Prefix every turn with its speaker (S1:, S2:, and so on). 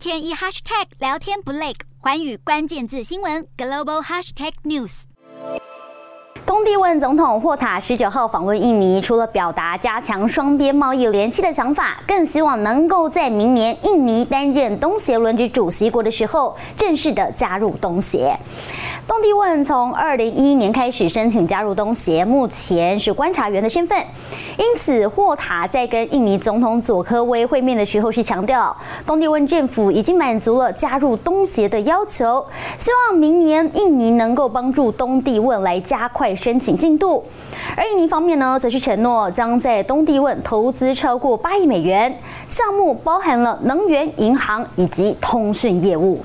S1: 天一 hashtag 聊天不累，环宇关键字新闻 global hashtag news。
S2: 东帝汶总统霍塔十九号访问印尼，除了表达加强双边贸易联系的想法，更希望能够在明年印尼担任东协轮值主席国的时候，正式的加入东协。东帝汶从二零一一年开始申请加入东协，目前是观察员的身份。因此，霍塔在跟印尼总统佐科威会面的时候是强调，东帝汶政府已经满足了加入东协的要求，希望明年印尼能够帮助东帝汶来加快申请进度。而印尼方面呢，则是承诺将在东帝汶投资超过八亿美元，项目包含了能源、银行以及通讯业务。